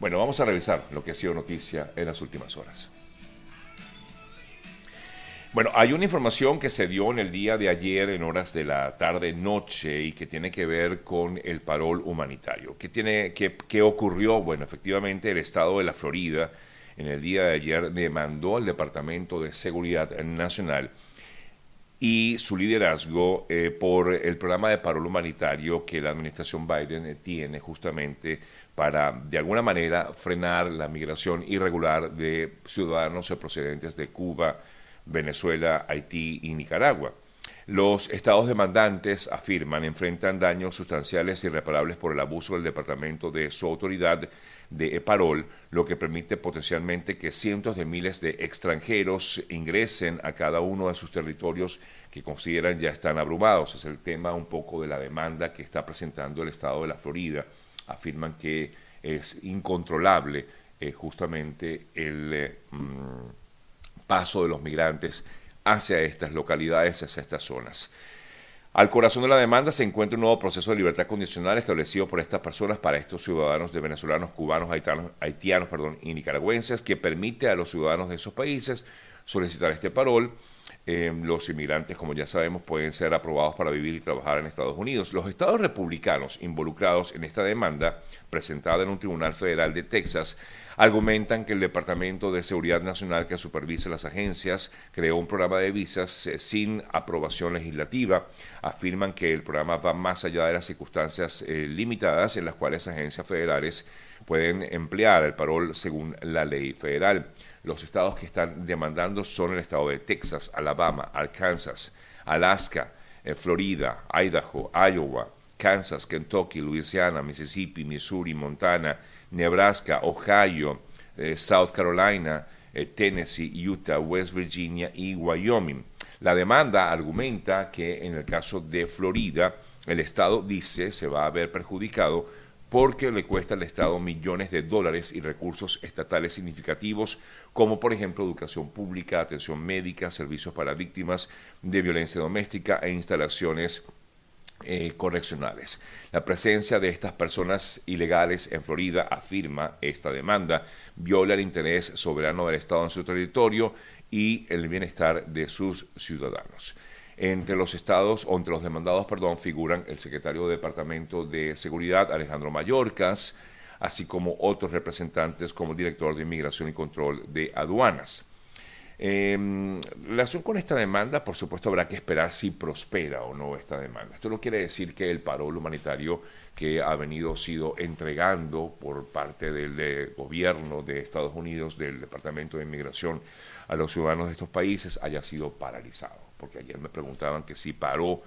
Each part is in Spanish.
Bueno, vamos a revisar lo que ha sido noticia en las últimas horas. Bueno, hay una información que se dio en el día de ayer en horas de la tarde-noche y que tiene que ver con el parol humanitario. ¿Qué, tiene, qué, ¿Qué ocurrió? Bueno, efectivamente el estado de la Florida en el día de ayer demandó al Departamento de Seguridad Nacional y su liderazgo eh, por el programa de parol humanitario que la administración Biden tiene justamente para, de alguna manera, frenar la migración irregular de ciudadanos procedentes de Cuba, Venezuela, Haití y Nicaragua. Los estados demandantes afirman enfrentan daños sustanciales irreparables por el abuso del departamento de su autoridad de parol, lo que permite potencialmente que cientos de miles de extranjeros ingresen a cada uno de sus territorios que consideran ya están abrumados. Es el tema un poco de la demanda que está presentando el estado de la Florida. Afirman que es incontrolable eh, justamente el eh, mm, paso de los migrantes hacia estas localidades, hacia estas zonas. Al corazón de la demanda se encuentra un nuevo proceso de libertad condicional establecido por estas personas para estos ciudadanos de venezolanos, cubanos, haitianos, haitianos y nicaragüenses, que permite a los ciudadanos de esos países solicitar este parol eh, los inmigrantes, como ya sabemos, pueden ser aprobados para vivir y trabajar en Estados Unidos. Los estados republicanos involucrados en esta demanda, presentada en un tribunal federal de Texas, argumentan que el Departamento de Seguridad Nacional que supervisa las agencias creó un programa de visas eh, sin aprobación legislativa. Afirman que el programa va más allá de las circunstancias eh, limitadas en las cuales agencias federales pueden emplear el parol según la ley federal. Los estados que están demandando son el estado de Texas, Alabama, Arkansas, Alaska, eh, Florida, Idaho, Iowa, Kansas, Kentucky, Louisiana, Mississippi, Missouri, Montana, Nebraska, Ohio, eh, South Carolina, eh, Tennessee, Utah, West Virginia y Wyoming. La demanda argumenta que en el caso de Florida, el Estado dice se va a ver perjudicado porque le cuesta al Estado millones de dólares y recursos estatales significativos, como por ejemplo educación pública, atención médica, servicios para víctimas de violencia doméstica e instalaciones eh, correccionales. La presencia de estas personas ilegales en Florida, afirma esta demanda, viola el interés soberano del Estado en su territorio y el bienestar de sus ciudadanos. Entre los estados, o entre los demandados, perdón, figuran el secretario de Departamento de Seguridad, Alejandro Mayorkas, así como otros representantes como el director de Inmigración y Control de Aduanas. en relación con esta demanda, por supuesto, habrá que esperar si prospera o no esta demanda. Esto no quiere decir que el parol humanitario que ha venido sido entregando por parte del gobierno de Estados Unidos, del Departamento de Inmigración, a los ciudadanos de estos países haya sido paralizado porque ayer me preguntaban que si paró,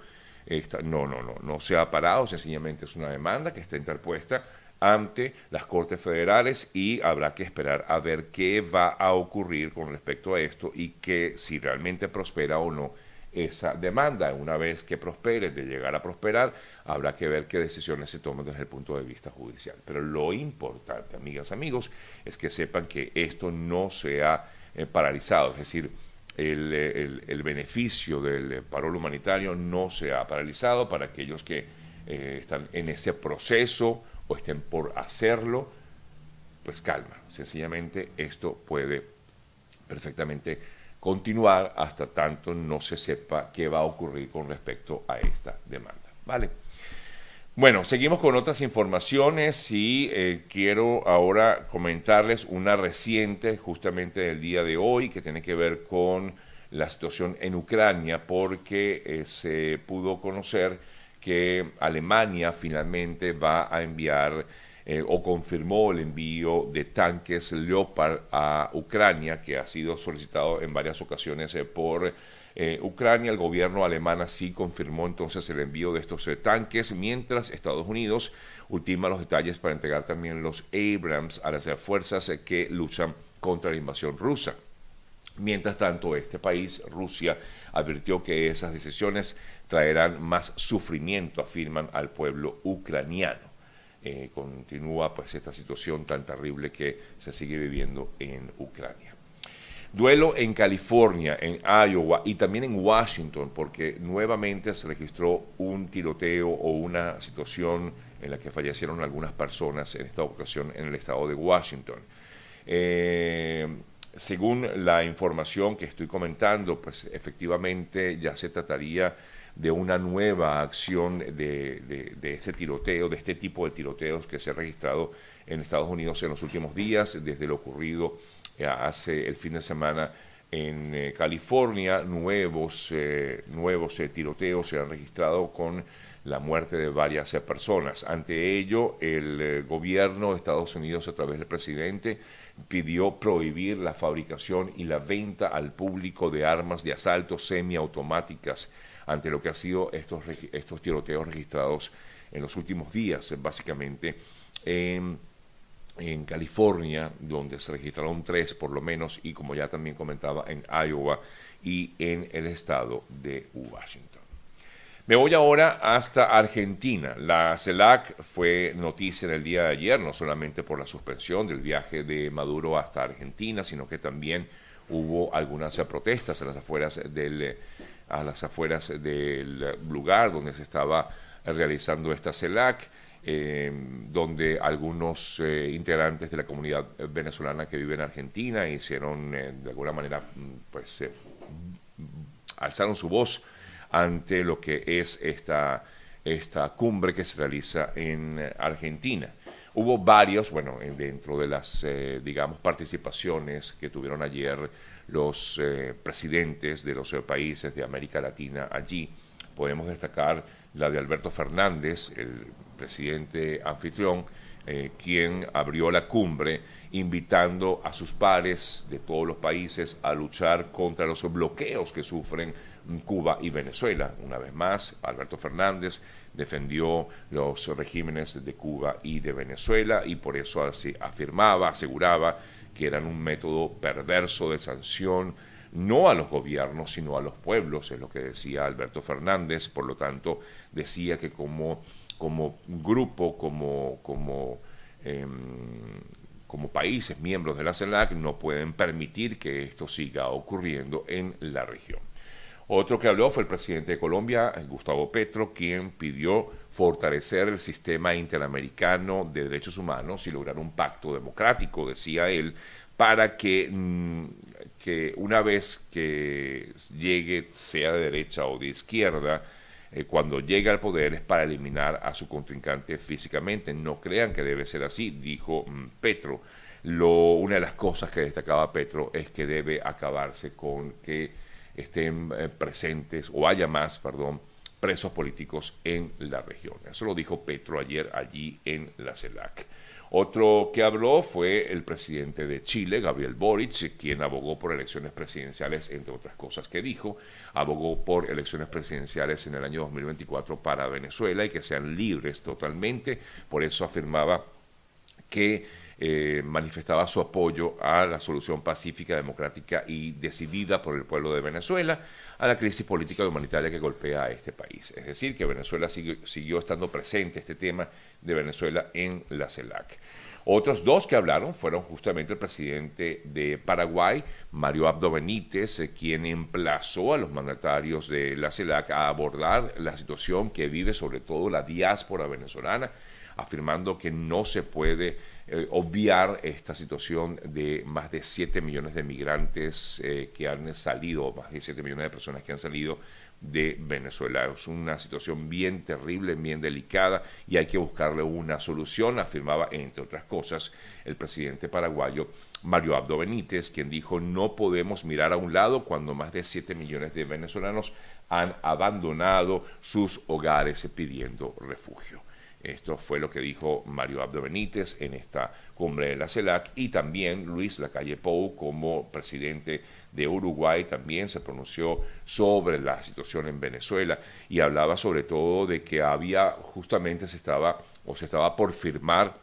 esta, no, no, no, no se ha parado, sencillamente es una demanda que está interpuesta ante las Cortes Federales y habrá que esperar a ver qué va a ocurrir con respecto a esto y que si realmente prospera o no esa demanda. Una vez que prospere, de llegar a prosperar, habrá que ver qué decisiones se toman desde el punto de vista judicial. Pero lo importante, amigas, amigos, es que sepan que esto no se ha eh, paralizado, es decir, el, beneficio del parol humanitario no se ha paralizado para aquellos que eh, están en ese proceso o estén por hacerlo, pues calma. Sencillamente esto puede perfectamente continuar hasta tanto no se sepa qué va a ocurrir con respecto a esta demanda. ¿Vale? Bueno, seguimos con otras informaciones y eh, quiero ahora comentarles una reciente justamente del día de hoy que tiene que ver con la situación en Ucrania porque eh, se pudo conocer que Alemania finalmente va a enviar eh, o confirmó el envío de tanques Leopard a Ucrania que ha sido solicitado en varias ocasiones por eh, Ucrania, el gobierno alemán así confirmó entonces el envío de estos eh, tanques, mientras Estados Unidos ultima los detalles para entregar también los Abrams a las fuerzas eh, que luchan contra la invasión rusa. Mientras tanto, este país, Rusia, advirtió que esas decisiones traerán más sufrimiento, afirman al pueblo ucraniano. continúa pues esta situación tan terrible que se sigue viviendo en Ucrania. Duelo en California, en Iowa y también en Washington, porque nuevamente se registró un tiroteo o una situación en la que fallecieron algunas personas, en esta ocasión en el estado de Washington. Eh, según la información que estoy comentando, pues efectivamente ya se trataría de una nueva acción de, este tiroteo, de este tipo de tiroteos que se ha registrado en Estados Unidos en los últimos días, desde lo ocurrido hace el fin de semana en eh, California, nuevos, nuevos tiroteos se han registrado con la muerte de varias personas. Ante ello, el eh, gobierno de Estados Unidos, a través del presidente, pidió prohibir la fabricación y la venta al público de armas de asalto semiautomáticas ante lo que han sido estos, estos tiroteos registrados en los últimos días, básicamente en, en California, donde se registraron tres por lo menos, y como ya también comentaba, en Iowa y en el estado de Washington. Me voy ahora hasta Argentina. La CELAC fue noticia en el día de ayer, no solamente por la suspensión del viaje de Maduro hasta Argentina, sino que también hubo algunas protestas a las afueras del, a las afueras del lugar donde se estaba realizando esta CELAC. Eh, donde algunos eh, integrantes de la comunidad venezolana que vive en Argentina hicieron eh, de alguna manera, pues, alzaron su voz ante lo que es esta, esta cumbre que se realiza en Argentina. Hubo varios, bueno, dentro de las, eh, digamos, participaciones que tuvieron ayer los eh, presidentes de los eh, países de América Latina allí, podemos destacar la de Alberto Fernández, el presidente anfitrión, quien abrió la cumbre invitando a sus pares de todos los países a luchar contra los bloqueos que sufren Cuba y Venezuela. Una vez más, Alberto Fernández defendió los regímenes de Cuba y de Venezuela y por eso afirmaba, aseguraba que eran un método perverso de sanción no a los gobiernos, sino a los pueblos, es lo que decía Alberto Fernández, por lo tanto decía que como, como grupo, como, em, como países miembros de la CELAC no pueden permitir que esto siga ocurriendo en la región. Otro que habló fue el presidente de Colombia, Gustavo Petro, quien pidió fortalecer el sistema interamericano de derechos humanos y lograr un pacto democrático, decía él, para que, mm, que una vez que llegue, sea de derecha o de izquierda, eh, cuando llegue al poder es para eliminar a su contrincante físicamente. No crean que debe ser así, dijo mm, Petro. Lo, una de las cosas que destacaba Petro es que debe acabarse con que estén eh, presentes o haya más, perdón, presos políticos en la región. Eso lo dijo Petro ayer allí en la CELAC. Otro que habló fue el presidente de Chile, Gabriel Boric, quien abogó por elecciones presidenciales, entre otras cosas que dijo, abogó por elecciones presidenciales en el año 2024 para Venezuela y que sean libres totalmente. Por eso afirmaba que eh, manifestaba su apoyo a la solución pacífica, democrática y decidida por el pueblo de Venezuela a la crisis política y humanitaria que golpea a este país. Es decir, que Venezuela siguió, estando presente este tema de Venezuela en la CELAC. Otros dos que hablaron fueron justamente el presidente de Paraguay, Mario Abdo Benítez, eh, quien emplazó a los mandatarios de la CELAC a abordar la situación que vive sobre todo la diáspora venezolana, afirmando que no se puede eh, obviar esta situación de más de 7 millones de migrantes eh, que han salido, más de 7 millones de personas que han salido de Venezuela. Es una situación bien terrible, bien delicada y hay que buscarle una solución, afirmaba, entre otras cosas, el presidente paraguayo Mario Abdo Benítez, quien dijo no podemos mirar a un lado cuando más de 7 millones de venezolanos han abandonado sus hogares pidiendo refugio. Esto fue lo que dijo Mario Abdo Benítez en esta cumbre de la CELAC y también Luis Lacalle Pou como presidente de Uruguay también se pronunció sobre la situación en Venezuela y hablaba sobre todo de que había justamente se estaba o se estaba por firmar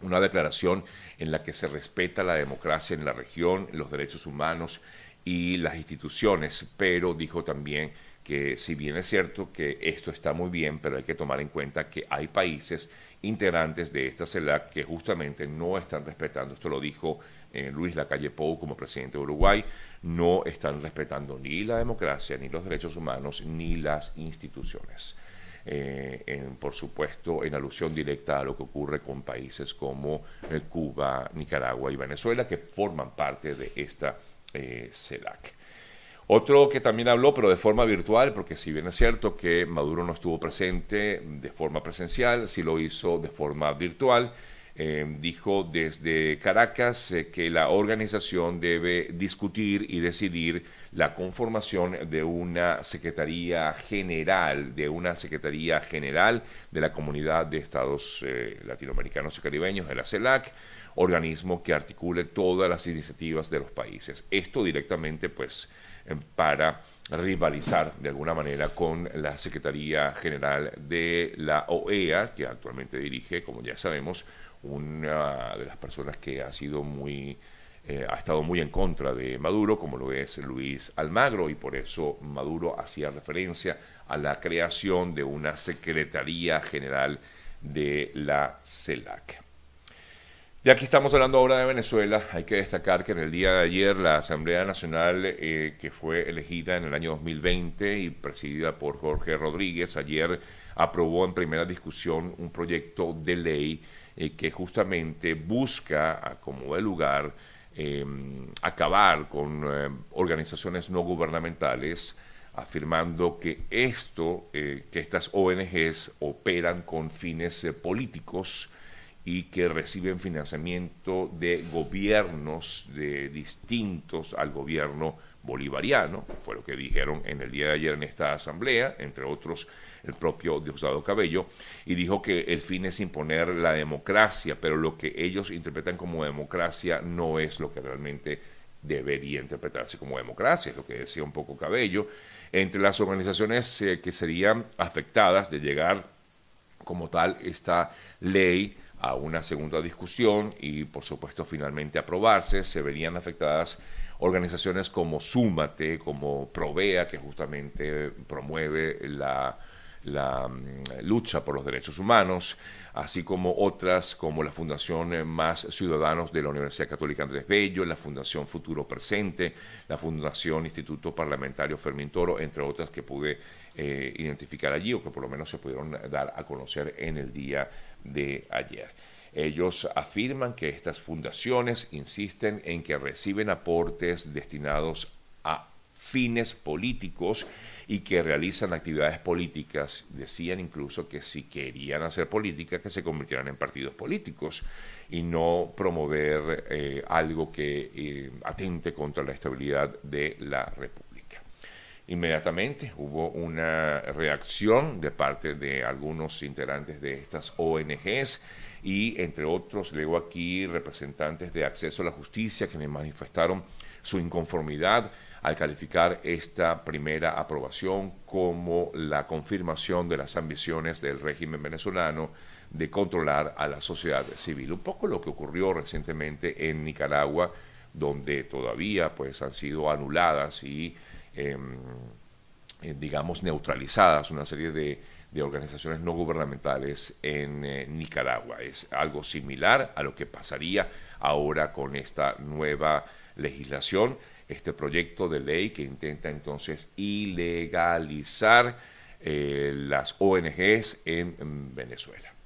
una declaración en la que se respeta la democracia en la región, los derechos humanos y las instituciones, pero dijo también que si bien es cierto que esto está muy bien, pero hay que tomar en cuenta que hay países integrantes de esta CELAC que justamente no están respetando, esto lo dijo eh, Luis Lacalle Pou como presidente de Uruguay, no están respetando ni la democracia, ni los derechos humanos, ni las instituciones. en, por supuesto, en alusión directa a lo que ocurre con países como Cuba, Nicaragua y Venezuela, que forman parte de esta CELAC. Otro que también habló, pero de forma virtual, porque si bien es cierto que Maduro no estuvo presente de forma presencial, sí lo hizo de forma virtual. Eh, dijo desde Caracas eh, que la organización debe discutir y decidir la conformación de una Secretaría General, de una Secretaría General de la Comunidad de Estados eh, Latinoamericanos y Caribeños, de la CELAC, organismo que articule todas las iniciativas de los países. Esto directamente, pues, para rivalizar de alguna manera con la Secretaría General de la OEA, que actualmente dirige, como ya sabemos, una de las personas que ha sido muy eh, ha estado muy en contra de Maduro, como lo es Luis Almagro, y por eso Maduro hacía referencia a la creación de una Secretaría General de la CELAC. Ya que estamos hablando ahora de Venezuela, hay que destacar que en el día de ayer la Asamblea Nacional, eh, que fue elegida en el año 2020 y presidida por Jorge Rodríguez, ayer aprobó en primera discusión un proyecto de ley eh, que justamente busca, como de lugar, em, acabar con eh, organizaciones no gubernamentales, afirmando que esto, que estas ONGs operan con fines políticos, y que reciben financiamiento de gobiernos de distintos al gobierno bolivariano, fue lo que dijeron en el día de ayer en esta asamblea, entre otros el propio Diosdado Cabello, y dijo que el fin es imponer la democracia, pero lo que ellos interpretan como democracia no es lo que realmente debería interpretarse como democracia, es lo que decía un poco Cabello. Entre las organizaciones eh, que serían afectadas de llegar como tal esta ley, a una segunda discusión y por supuesto finalmente aprobarse, se verían afectadas organizaciones como Súmate, como Provea, que justamente promueve la, la mm, lucha por los derechos humanos, así como otras como la Fundación Más Ciudadanos de la Universidad Católica Andrés Bello, la Fundación Futuro Presente, la Fundación Instituto Parlamentario Fermín Toro, entre otras que pude eh, identificar allí o que por lo menos se pudieron dar a conocer en el día de ayer. Ellos afirman que estas fundaciones insisten en que reciben aportes destinados a fines políticos y que realizan actividades políticas. Decían incluso que si querían hacer política, que se convirtieran en partidos políticos y no promover eh, algo que eh, atente contra la estabilidad de la República. Inmediatamente hubo una reacción de parte de algunos integrantes de estas ONGs y entre otros leo aquí representantes de Acceso a la Justicia que me manifestaron su inconformidad al calificar esta primera aprobación como la confirmación de las ambiciones del régimen venezolano de controlar a la sociedad civil. Un poco lo que ocurrió recientemente en Nicaragua, donde todavía pues han sido anuladas y eh, digamos, neutralizadas una serie de, organizaciones no gubernamentales en eh, Nicaragua. Es algo similar a lo que pasaría ahora con esta nueva legislación, este proyecto de ley que intenta entonces ilegalizar eh, las ONGs en Venezuela.